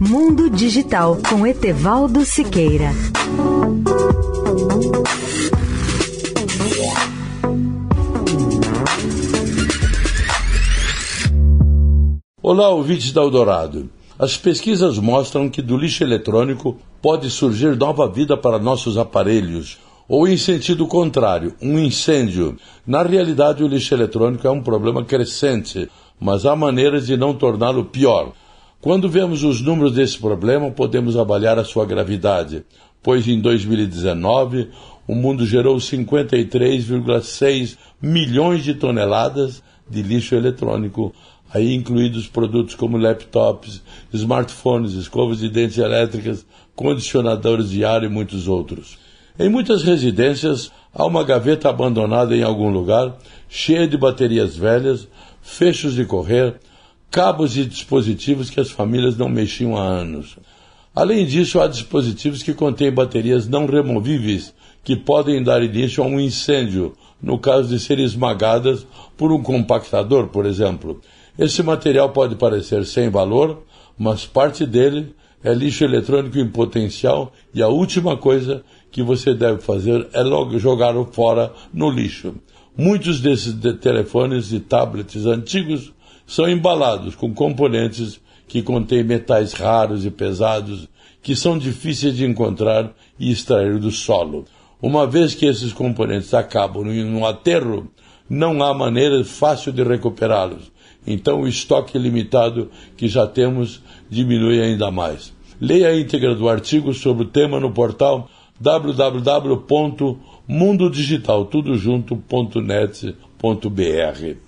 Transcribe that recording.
Mundo Digital com Etevaldo Siqueira. Olá, ouvintes da Eldorado. As pesquisas mostram que do lixo eletrônico pode surgir nova vida para nossos aparelhos, ou em sentido contrário, um incêndio. Na realidade, o lixo eletrônico é um problema crescente, mas há maneiras de não torná-lo pior. Quando vemos os números desse problema, podemos avaliar a sua gravidade, pois em 2019 o mundo gerou 53,6 milhões de toneladas de lixo eletrônico, aí incluídos produtos como laptops, smartphones, escovas de dentes elétricas, condicionadores de ar e muitos outros. Em muitas residências há uma gaveta abandonada em algum lugar, cheia de baterias velhas, fechos de correr, cabos e dispositivos que as famílias não mexiam há anos. Além disso, há dispositivos que contêm baterias não removíveis que podem dar início a um incêndio, no caso de serem esmagadas por um compactador, por exemplo. Esse material pode parecer sem valor, mas parte dele é lixo eletrônico em potencial e a última coisa que você deve fazer é logo jogá-lo fora no lixo. Muitos desses de telefones e tablets antigos são embalados com componentes que contêm metais raros e pesados que são difíceis de encontrar e extrair do solo. Uma vez que esses componentes acabam um aterro, não há maneira fácil de recuperá-los então o estoque limitado que já temos diminui ainda mais. Leia a íntegra do artigo sobre o tema no portal www.mundodigital.net.br.